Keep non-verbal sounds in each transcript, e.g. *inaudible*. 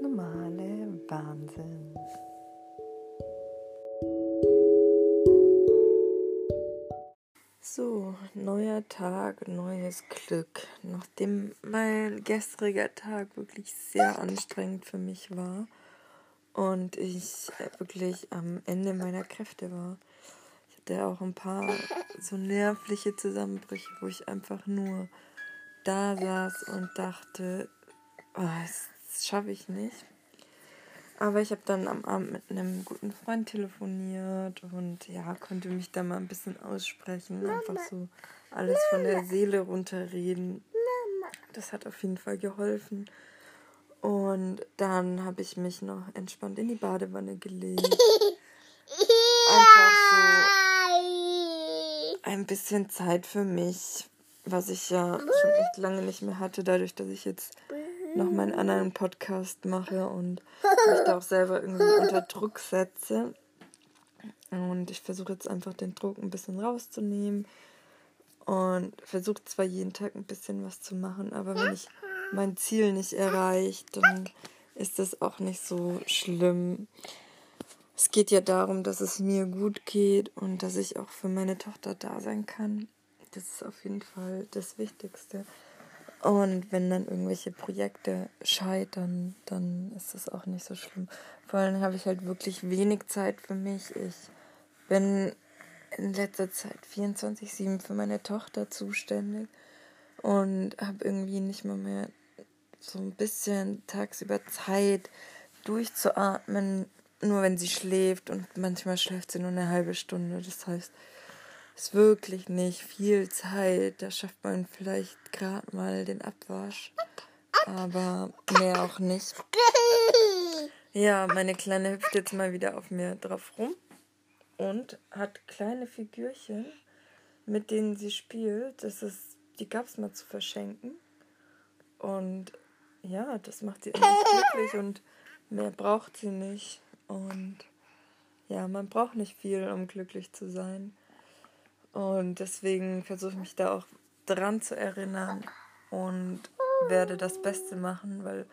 normale Wahnsinn. So, neuer Tag, neues Glück. Nachdem mein gestriger Tag wirklich sehr anstrengend für mich war und ich wirklich am Ende meiner Kräfte war. Ich hatte auch ein paar so nervliche Zusammenbrüche, wo ich einfach nur da saß und dachte, oh, das schaffe ich nicht. Aber ich habe dann am Abend mit einem guten Freund telefoniert und ja, konnte mich da mal ein bisschen aussprechen. Mama. Einfach so alles Mama. von der Seele runterreden. Mama. Das hat auf jeden Fall geholfen. Und dann habe ich mich noch entspannt in die Badewanne gelegt. Einfach so ein bisschen Zeit für mich, was ich ja schon echt lange nicht mehr hatte, dadurch, dass ich jetzt noch meinen anderen Podcast mache und mich da auch selber irgendwie *laughs* unter Druck setze. Und ich versuche jetzt einfach den Druck ein bisschen rauszunehmen und versuche zwar jeden Tag ein bisschen was zu machen, aber wenn ich mein Ziel nicht erreiche, dann ist das auch nicht so schlimm. Es geht ja darum, dass es mir gut geht und dass ich auch für meine Tochter da sein kann. Das ist auf jeden Fall das Wichtigste. Und wenn dann irgendwelche Projekte scheitern, dann ist das auch nicht so schlimm. Vor allem habe ich halt wirklich wenig Zeit für mich. Ich bin in letzter Zeit 24-7 für meine Tochter zuständig und habe irgendwie nicht mal mehr so ein bisschen tagsüber Zeit durchzuatmen, nur wenn sie schläft und manchmal schläft sie nur eine halbe Stunde. Das heißt, ist wirklich nicht viel Zeit. Da schafft man vielleicht gerade mal den Abwasch. Aber mehr auch nicht. Ja, meine Kleine hüpft jetzt mal wieder auf mir drauf rum und hat kleine Figürchen, mit denen sie spielt. Das ist, die gab es mal zu verschenken. Und ja, das macht sie irgendwie glücklich und mehr braucht sie nicht. Und ja, man braucht nicht viel, um glücklich zu sein. Und deswegen versuche ich mich da auch dran zu erinnern und werde das Beste machen, weil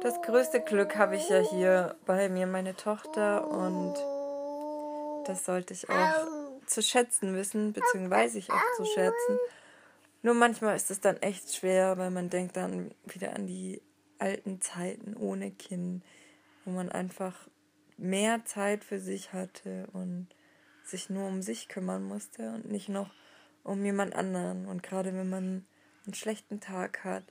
das größte Glück habe ich ja hier bei mir, meine Tochter. Und das sollte ich auch zu schätzen wissen, beziehungsweise ich auch zu schätzen. Nur manchmal ist es dann echt schwer, weil man denkt dann wieder an die alten Zeiten ohne Kind, wo man einfach mehr Zeit für sich hatte und sich nur um sich kümmern musste und nicht noch um jemand anderen. Und gerade wenn man einen schlechten Tag hat,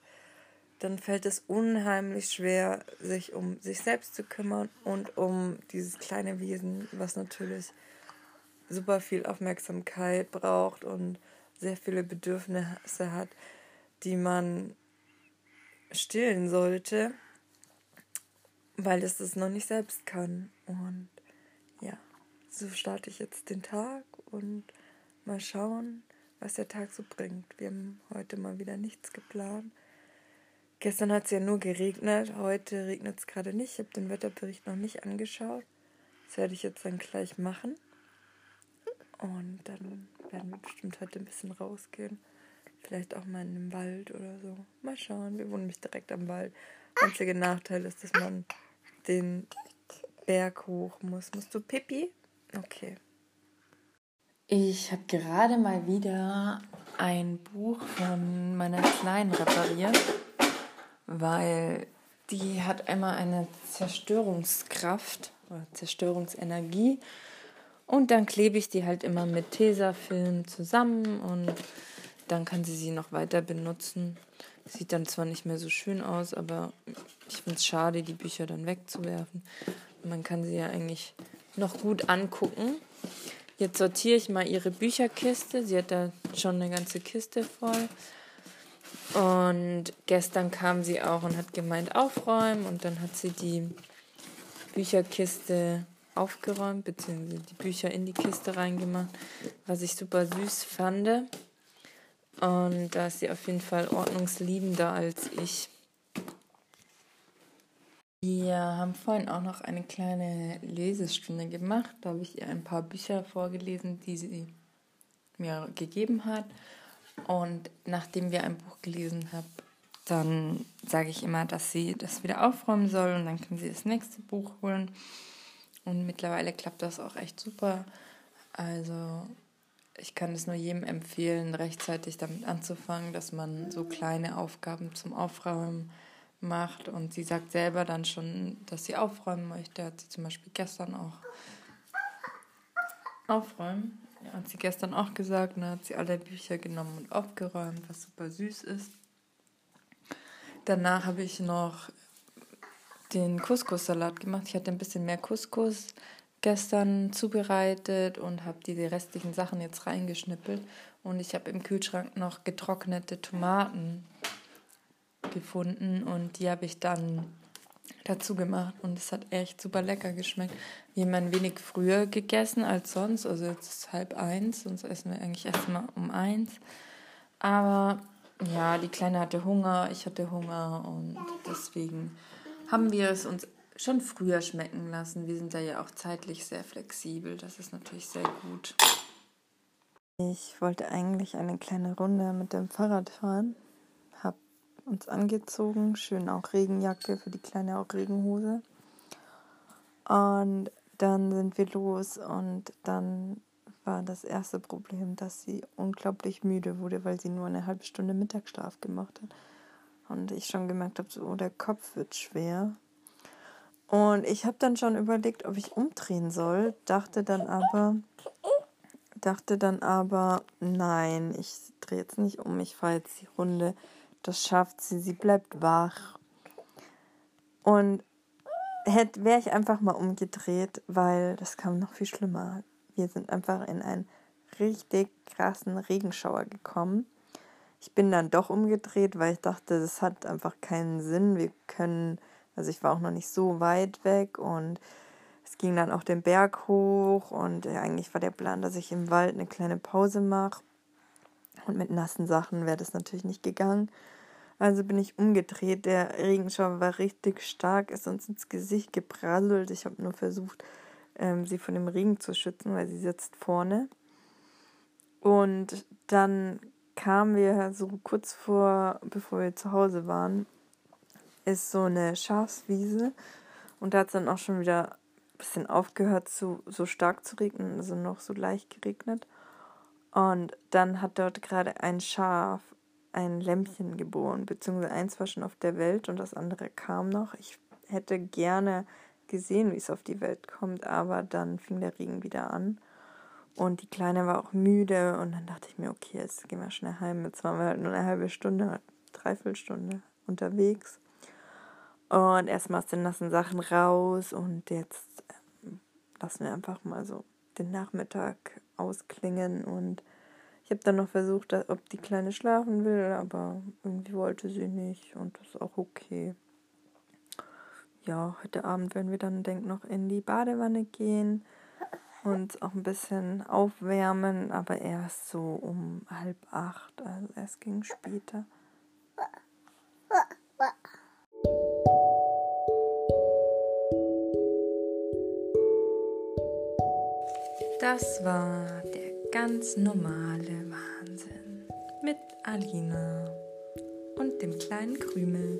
dann fällt es unheimlich schwer, sich um sich selbst zu kümmern und um dieses kleine Wesen, was natürlich super viel Aufmerksamkeit braucht und sehr viele Bedürfnisse hat, die man stillen sollte, weil es das noch nicht selbst kann. Und so starte ich jetzt den Tag und mal schauen, was der Tag so bringt. Wir haben heute mal wieder nichts geplant. Gestern hat es ja nur geregnet, heute regnet es gerade nicht. Ich habe den Wetterbericht noch nicht angeschaut. Das werde ich jetzt dann gleich machen. Und dann werden wir bestimmt heute ein bisschen rausgehen. Vielleicht auch mal in den Wald oder so. Mal schauen. Wir wohnen nämlich direkt am Wald. Einziger Nachteil ist, dass man den Berg hoch muss. Musst du Pipi? Okay. Ich habe gerade mal wieder ein Buch von meiner Kleinen repariert, weil die hat einmal eine Zerstörungskraft oder Zerstörungsenergie und dann klebe ich die halt immer mit Tesafilm zusammen und dann kann sie sie noch weiter benutzen. Sieht dann zwar nicht mehr so schön aus, aber ich finde es schade, die Bücher dann wegzuwerfen. Man kann sie ja eigentlich noch gut angucken. Jetzt sortiere ich mal ihre Bücherkiste. Sie hat da schon eine ganze Kiste voll. Und gestern kam sie auch und hat gemeint aufräumen und dann hat sie die Bücherkiste aufgeräumt, beziehungsweise die Bücher in die Kiste reingemacht, was ich super süß fand. Und da ist sie auf jeden Fall ordnungsliebender als ich. Wir haben vorhin auch noch eine kleine Lesestunde gemacht. Da habe ich ihr ein paar Bücher vorgelesen, die sie mir gegeben hat. Und nachdem wir ein Buch gelesen haben, dann sage ich immer, dass sie das wieder aufräumen soll und dann kann sie das nächste Buch holen. Und mittlerweile klappt das auch echt super. Also ich kann es nur jedem empfehlen, rechtzeitig damit anzufangen, dass man so kleine Aufgaben zum Aufräumen macht. Und sie sagt selber dann schon, dass sie aufräumen möchte. Hat sie zum Beispiel gestern auch aufräumen. Ja, hat sie gestern auch gesagt. Dann hat sie alle Bücher genommen und aufgeräumt, was super süß ist. Danach habe ich noch den Couscous-Salat gemacht. Ich hatte ein bisschen mehr Couscous gestern zubereitet und habe diese restlichen Sachen jetzt reingeschnippelt. Und ich habe im Kühlschrank noch getrocknete Tomaten gefunden und die habe ich dann dazu gemacht und es hat echt super lecker geschmeckt. Wir haben ein wenig früher gegessen als sonst, also jetzt ist halb eins, sonst essen wir eigentlich erst mal um eins. Aber ja, die Kleine hatte Hunger, ich hatte Hunger und deswegen haben wir es uns schon früher schmecken lassen. Wir sind da ja auch zeitlich sehr flexibel. Das ist natürlich sehr gut. Ich wollte eigentlich eine kleine Runde mit dem Fahrrad fahren. Uns angezogen, schön auch Regenjacke, für die Kleine auch Regenhose. Und dann sind wir los und dann war das erste Problem, dass sie unglaublich müde wurde, weil sie nur eine halbe Stunde Mittagsschlaf gemacht hat. Und ich schon gemerkt habe, so, oh, der Kopf wird schwer. Und ich habe dann schon überlegt, ob ich umdrehen soll, dachte dann aber, dachte dann aber, nein, ich drehe jetzt nicht um, ich fahre jetzt die Runde. Das schafft sie, sie bleibt wach. Und wäre ich einfach mal umgedreht, weil das kam noch viel schlimmer. Wir sind einfach in einen richtig krassen Regenschauer gekommen. Ich bin dann doch umgedreht, weil ich dachte, das hat einfach keinen Sinn. Wir können also ich war auch noch nicht so weit weg und es ging dann auch den Berg hoch und eigentlich war der Plan, dass ich im Wald eine kleine Pause mache. Und mit nassen Sachen wäre das natürlich nicht gegangen. Also bin ich umgedreht. Der Regenschauer war richtig stark, ist uns ins Gesicht geprasselt. Ich habe nur versucht, ähm, sie von dem Regen zu schützen, weil sie sitzt vorne. Und dann kamen wir so kurz vor, bevor wir zu Hause waren, ist so eine Schafswiese und da hat es dann auch schon wieder ein bisschen aufgehört, zu, so stark zu regnen, also noch so leicht geregnet. Und dann hat dort gerade ein Schaf ein Lämpchen geboren, beziehungsweise eins war schon auf der Welt und das andere kam noch. Ich hätte gerne gesehen, wie es auf die Welt kommt, aber dann fing der Regen wieder an. Und die Kleine war auch müde und dann dachte ich mir, okay, jetzt gehen wir schnell heim. Jetzt waren wir halt nur eine halbe Stunde, dreiviertel Stunde unterwegs. Und erstmal aus den nassen Sachen raus und jetzt ähm, lassen wir einfach mal so den Nachmittag ausklingen und ich habe dann noch versucht, ob die Kleine schlafen will, aber irgendwie wollte sie nicht und das ist auch okay. Ja, heute Abend werden wir dann, denk noch in die Badewanne gehen und auch ein bisschen aufwärmen, aber erst so um halb acht, also erst ging später. Das war der ganz normale Wahnsinn mit Alina und dem kleinen Krümel.